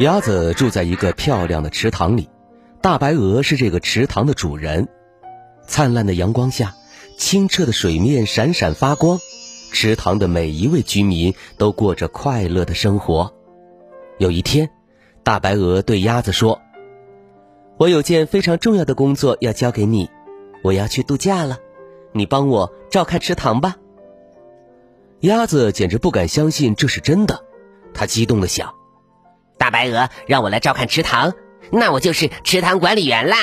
鸭子住在一个漂亮的池塘里，大白鹅是这个池塘的主人。灿烂的阳光下，清澈的水面闪闪发光，池塘的每一位居民都过着快乐的生活。有一天，大白鹅对鸭子说：“我有件非常重要的工作要交给你，我要去度假了，你帮我照看池塘吧。”鸭子简直不敢相信这是真的，它激动的想。大白鹅让我来照看池塘，那我就是池塘管理员啦。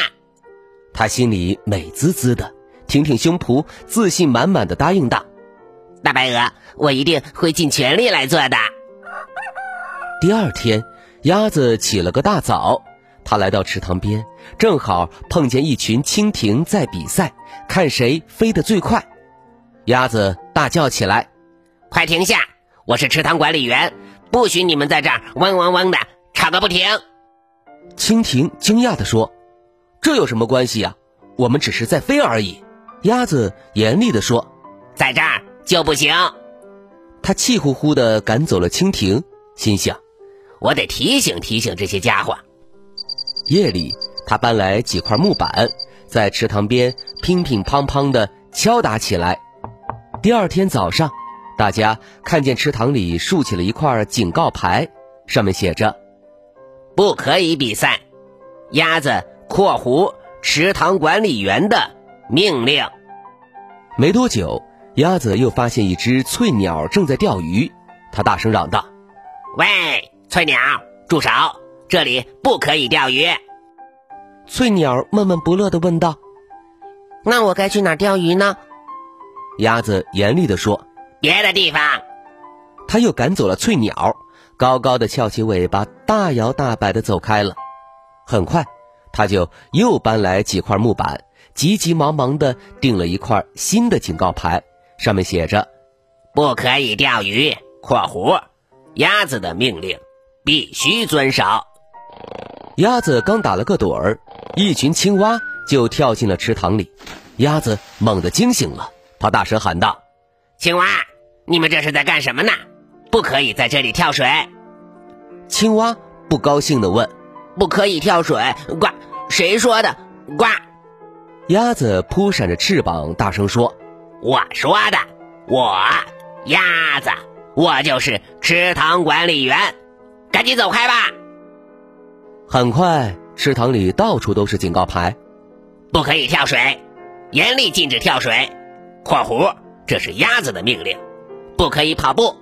他心里美滋滋的，挺挺胸脯，自信满满的答应道：“大白鹅，我一定会尽全力来做的。”第二天，鸭子起了个大早，它来到池塘边，正好碰见一群蜻蜓在比赛，看谁飞得最快。鸭子大叫起来：“快停下！我是池塘管理员。”不许你们在这儿嗡嗡嗡的吵个不停！蜻蜓惊讶地说：“这有什么关系呀？我们只是在飞而已。”鸭子严厉地说：“在这儿就不行。”他气呼呼地赶走了蜻蜓，心想：“我得提醒提醒这些家伙。”夜里，他搬来几块木板，在池塘边乒乒乓乓地敲打起来。第二天早上。大家看见池塘里竖起了一块警告牌，上面写着：“不可以比赛。”鸭子（括弧池塘管理员的命令）。没多久，鸭子又发现一只翠鸟正在钓鱼，它大声嚷道：“喂，翠鸟，住手！这里不可以钓鱼。”翠鸟闷闷不乐地问道：“那我该去哪钓鱼呢？”鸭子严厉地说。别的地方，他又赶走了翠鸟，高高的翘起尾巴，大摇大摆的走开了。很快，他就又搬来几块木板，急急忙忙的订了一块新的警告牌，上面写着：“不可以钓鱼。”（括弧鸭子的命令必须遵守。）鸭子刚打了个盹儿，一群青蛙就跳进了池塘里，鸭子猛地惊醒了，他大声喊道。青蛙，你们这是在干什么呢？不可以在这里跳水！青蛙不高兴地问：“不可以跳水？”呱，谁说的？呱！鸭子扑闪着翅膀，大声说：“我说的，我鸭子，我就是池塘管理员，赶紧走开吧！”很快，池塘里到处都是警告牌：“不可以跳水，严厉禁止跳水。”（括弧）这是鸭子的命令，不可以跑步，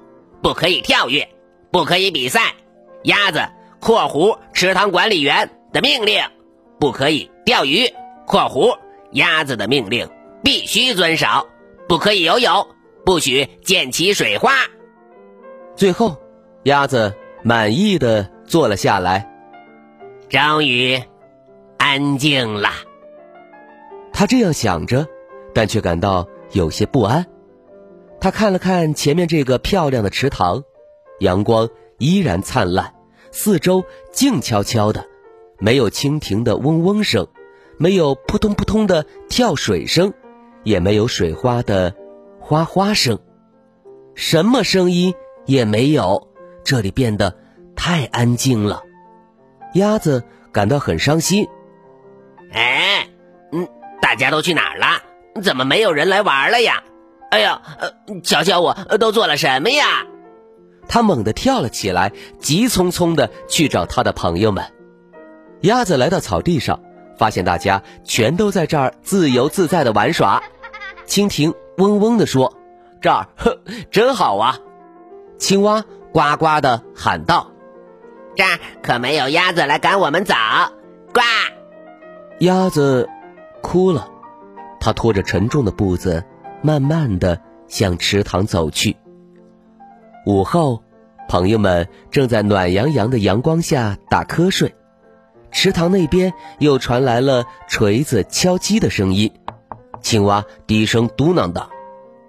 不可以跳跃，不可以比赛。鸭子（括弧池塘管理员的命令）不可以钓鱼（括弧鸭子的命令必须遵守）不可以游泳，不许溅起水花。最后，鸭子满意的坐了下来，终于安静了。他这样想着，但却感到有些不安。他看了看前面这个漂亮的池塘，阳光依然灿烂，四周静悄悄的，没有蜻蜓的嗡嗡声，没有扑通扑通的跳水声，也没有水花的哗哗声，什么声音也没有。这里变得太安静了，鸭子感到很伤心。哎，嗯，大家都去哪儿了？怎么没有人来玩了呀？哎呀，呃，瞧瞧我都做了什么呀！他猛地跳了起来，急匆匆的去找他的朋友们。鸭子来到草地上，发现大家全都在这儿自由自在的玩耍。蜻蜓嗡嗡的说：“这儿呵，真好啊！”青蛙呱呱的喊道：“这儿可没有鸭子来赶我们走！”呱！鸭子哭了，它拖着沉重的步子。慢慢的向池塘走去，午后，朋友们正在暖洋洋的阳光下打瞌睡，池塘那边又传来了锤子敲击的声音。青蛙低声嘟囔道：“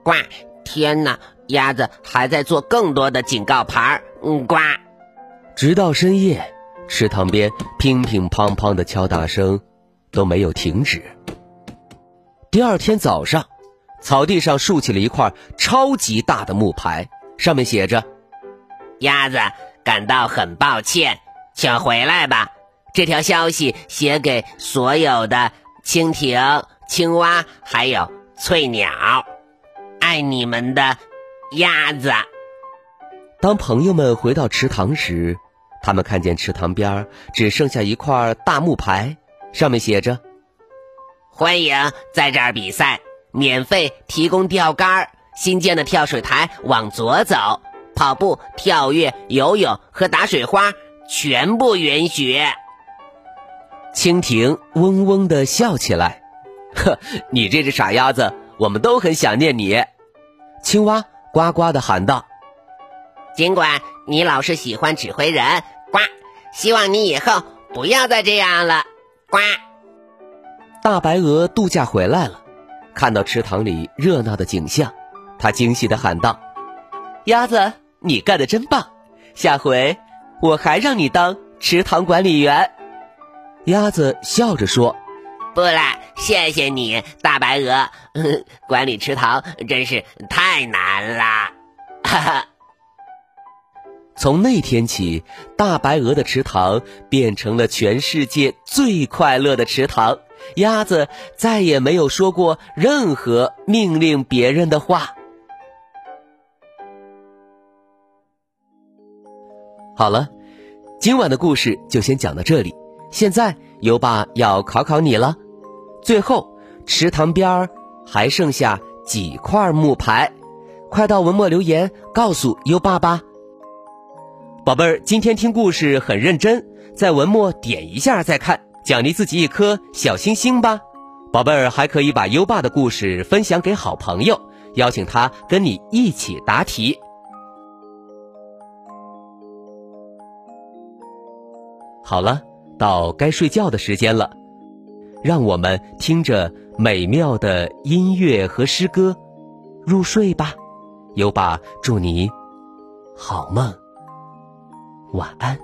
呱！天哪，鸭子还在做更多的警告牌嗯，呱！”直到深夜，池塘边乒乒乓乓的敲打声都没有停止。第二天早上，草地上竖起了一块超级大的木牌。上面写着：“鸭子感到很抱歉，请回来吧。”这条消息写给所有的蜻蜓、青蛙还有翠鸟，爱你们的鸭子。当朋友们回到池塘时，他们看见池塘边只剩下一块大木牌，上面写着：“欢迎在这儿比赛，免费提供钓竿。”新建的跳水台往左走，跑步、跳跃、游泳和打水花全部允许。蜻蜓嗡嗡地笑起来，呵，你这只傻鸭子，我们都很想念你。青蛙呱呱地喊道：“尽管你老是喜欢指挥人，呱，希望你以后不要再这样了，呱。”大白鹅度假回来了，看到池塘里热闹的景象。他惊喜地喊道：“鸭子，你干得真棒！下回我还让你当池塘管理员。”鸭子笑着说：“不了，谢谢你，大白鹅。管理池塘真是太难了。”哈哈。从那天起，大白鹅的池塘变成了全世界最快乐的池塘。鸭子再也没有说过任何命令别人的话。好了，今晚的故事就先讲到这里。现在优爸要考考你了。最后，池塘边儿还剩下几块木牌？快到文末留言告诉优爸吧。宝贝儿，今天听故事很认真，在文末点一下再看，奖励自己一颗小星星吧。宝贝儿还可以把优爸的故事分享给好朋友，邀请他跟你一起答题。好了，到该睡觉的时间了，让我们听着美妙的音乐和诗歌入睡吧。优爸祝你好梦，晚安。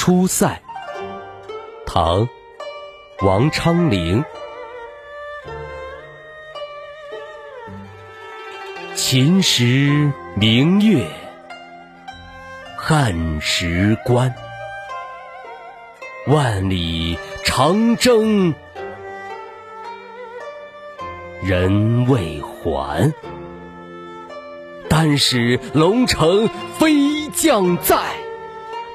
出塞。唐，王昌龄。秦时明月，汉时关。万里长征人未还，但使龙城飞将在，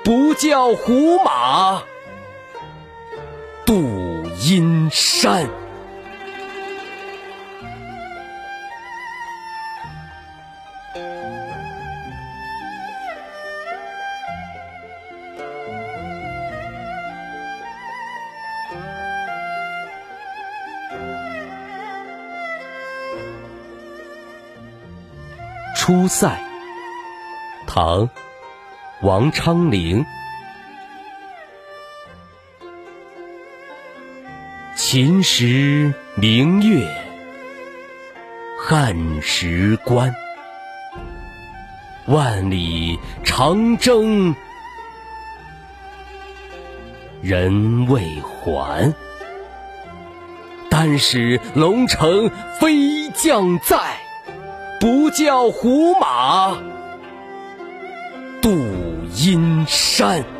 不教胡马。度阴山，出塞。唐，王昌龄。秦时明月，汉时关。万里长征人未还，但使龙城飞将在，不教胡马金山。